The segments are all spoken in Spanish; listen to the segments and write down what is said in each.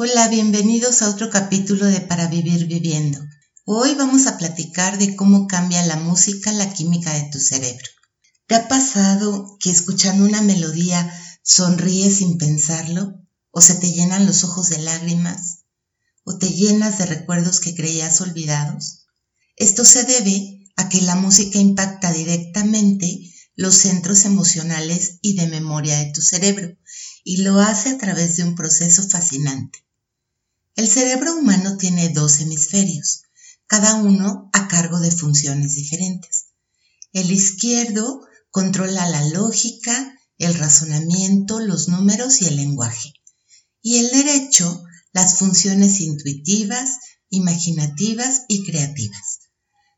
Hola, bienvenidos a otro capítulo de Para Vivir Viviendo. Hoy vamos a platicar de cómo cambia la música la química de tu cerebro. ¿Te ha pasado que escuchando una melodía sonríes sin pensarlo? ¿O se te llenan los ojos de lágrimas? ¿O te llenas de recuerdos que creías olvidados? Esto se debe a que la música impacta directamente los centros emocionales y de memoria de tu cerebro y lo hace a través de un proceso fascinante. El cerebro humano tiene dos hemisferios, cada uno a cargo de funciones diferentes. El izquierdo controla la lógica, el razonamiento, los números y el lenguaje. Y el derecho las funciones intuitivas, imaginativas y creativas.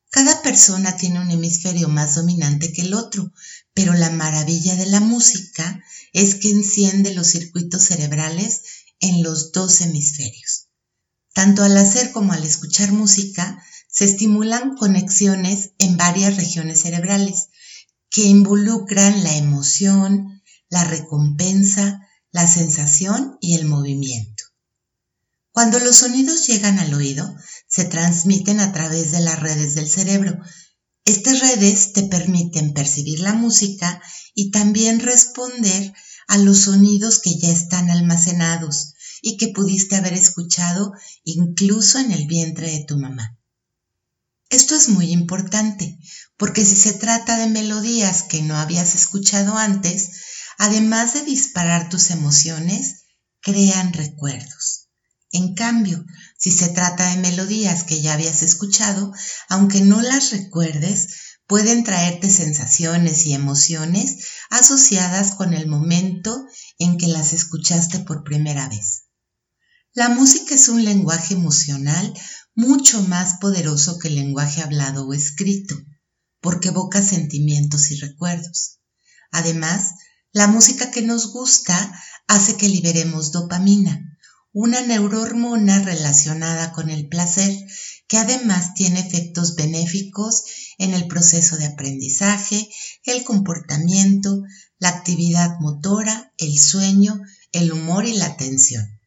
Cada persona tiene un hemisferio más dominante que el otro, pero la maravilla de la música es que enciende los circuitos cerebrales en los dos hemisferios. Tanto al hacer como al escuchar música, se estimulan conexiones en varias regiones cerebrales que involucran la emoción, la recompensa, la sensación y el movimiento. Cuando los sonidos llegan al oído, se transmiten a través de las redes del cerebro. Estas redes te permiten percibir la música y también responder a los sonidos que ya están almacenados, y que pudiste haber escuchado incluso en el vientre de tu mamá. Esto es muy importante, porque si se trata de melodías que no habías escuchado antes, además de disparar tus emociones, crean recuerdos. En cambio, si se trata de melodías que ya habías escuchado, aunque no las recuerdes, pueden traerte sensaciones y emociones asociadas con el momento en que las escuchaste por primera vez. La música es un lenguaje emocional mucho más poderoso que el lenguaje hablado o escrito, porque evoca sentimientos y recuerdos. Además, la música que nos gusta hace que liberemos dopamina, una neurohormona relacionada con el placer, que además tiene efectos benéficos en el proceso de aprendizaje, el comportamiento, la actividad motora, el sueño, el humor y la atención.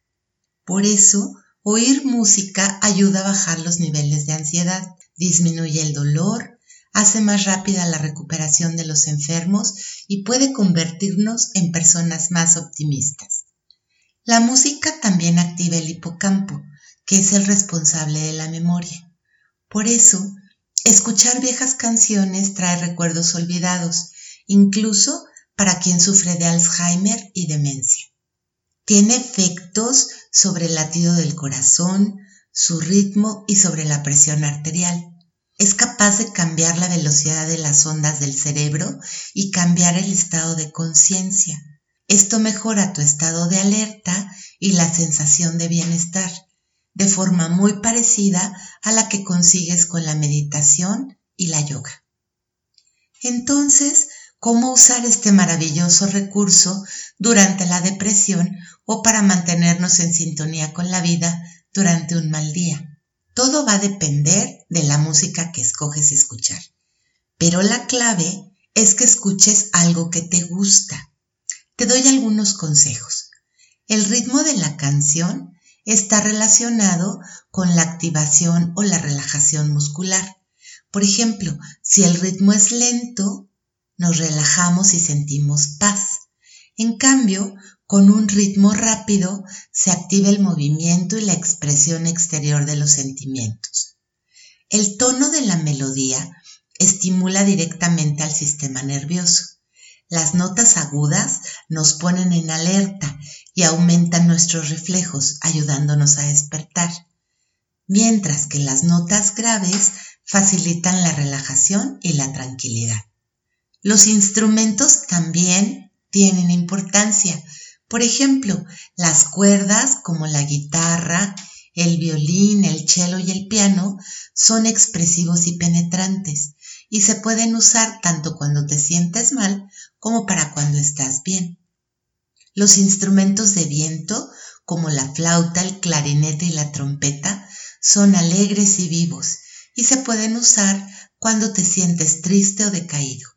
Por eso, oír música ayuda a bajar los niveles de ansiedad, disminuye el dolor, hace más rápida la recuperación de los enfermos y puede convertirnos en personas más optimistas. La música también activa el hipocampo, que es el responsable de la memoria. Por eso, escuchar viejas canciones trae recuerdos olvidados, incluso para quien sufre de Alzheimer y demencia. Tiene efectos sobre el latido del corazón, su ritmo y sobre la presión arterial. Es capaz de cambiar la velocidad de las ondas del cerebro y cambiar el estado de conciencia. Esto mejora tu estado de alerta y la sensación de bienestar, de forma muy parecida a la que consigues con la meditación y la yoga. Entonces, ¿cómo usar este maravilloso recurso durante la depresión o para mantenernos en sintonía con la vida durante un mal día. Todo va a depender de la música que escoges escuchar. Pero la clave es que escuches algo que te gusta. Te doy algunos consejos. El ritmo de la canción está relacionado con la activación o la relajación muscular. Por ejemplo, si el ritmo es lento, nos relajamos y sentimos paz. En cambio, con un ritmo rápido se activa el movimiento y la expresión exterior de los sentimientos. El tono de la melodía estimula directamente al sistema nervioso. Las notas agudas nos ponen en alerta y aumentan nuestros reflejos, ayudándonos a despertar, mientras que las notas graves facilitan la relajación y la tranquilidad. Los instrumentos también tienen importancia, por ejemplo, las cuerdas como la guitarra, el violín, el cello y el piano son expresivos y penetrantes y se pueden usar tanto cuando te sientes mal como para cuando estás bien. Los instrumentos de viento como la flauta, el clarinete y la trompeta son alegres y vivos y se pueden usar cuando te sientes triste o decaído.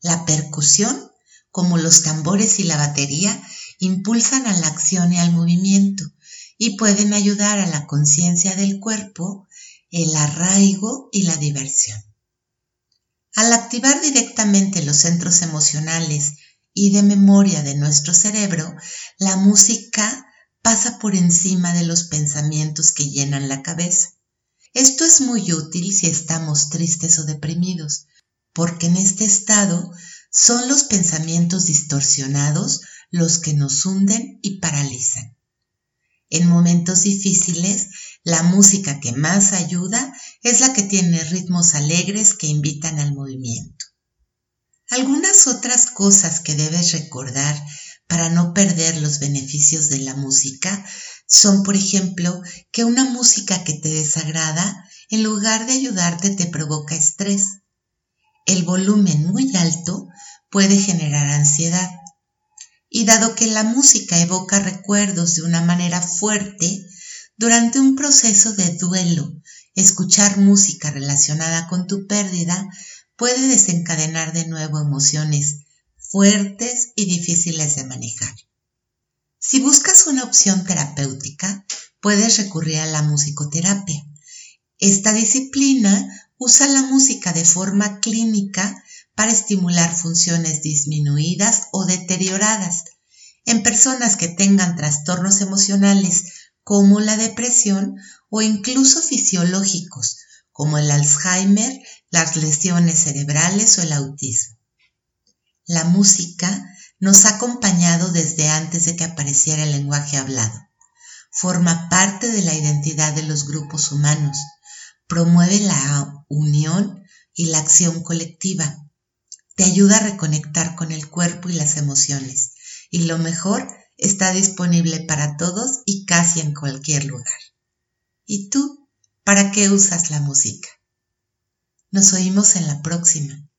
La percusión, como los tambores y la batería, impulsan a la acción y al movimiento y pueden ayudar a la conciencia del cuerpo, el arraigo y la diversión. Al activar directamente los centros emocionales y de memoria de nuestro cerebro, la música pasa por encima de los pensamientos que llenan la cabeza. Esto es muy útil si estamos tristes o deprimidos, porque en este estado son los pensamientos distorsionados los que nos hunden y paralizan. En momentos difíciles, la música que más ayuda es la que tiene ritmos alegres que invitan al movimiento. Algunas otras cosas que debes recordar para no perder los beneficios de la música son, por ejemplo, que una música que te desagrada, en lugar de ayudarte, te provoca estrés. El volumen muy alto puede generar ansiedad. Y dado que la música evoca recuerdos de una manera fuerte, durante un proceso de duelo, escuchar música relacionada con tu pérdida puede desencadenar de nuevo emociones fuertes y difíciles de manejar. Si buscas una opción terapéutica, puedes recurrir a la musicoterapia. Esta disciplina usa la música de forma clínica para estimular funciones disminuidas o deterioradas en personas que tengan trastornos emocionales como la depresión o incluso fisiológicos como el Alzheimer, las lesiones cerebrales o el autismo. La música nos ha acompañado desde antes de que apareciera el lenguaje hablado. Forma parte de la identidad de los grupos humanos. Promueve la unión y la acción colectiva. Te ayuda a reconectar con el cuerpo y las emociones. Y lo mejor, está disponible para todos y casi en cualquier lugar. ¿Y tú? ¿Para qué usas la música? Nos oímos en la próxima.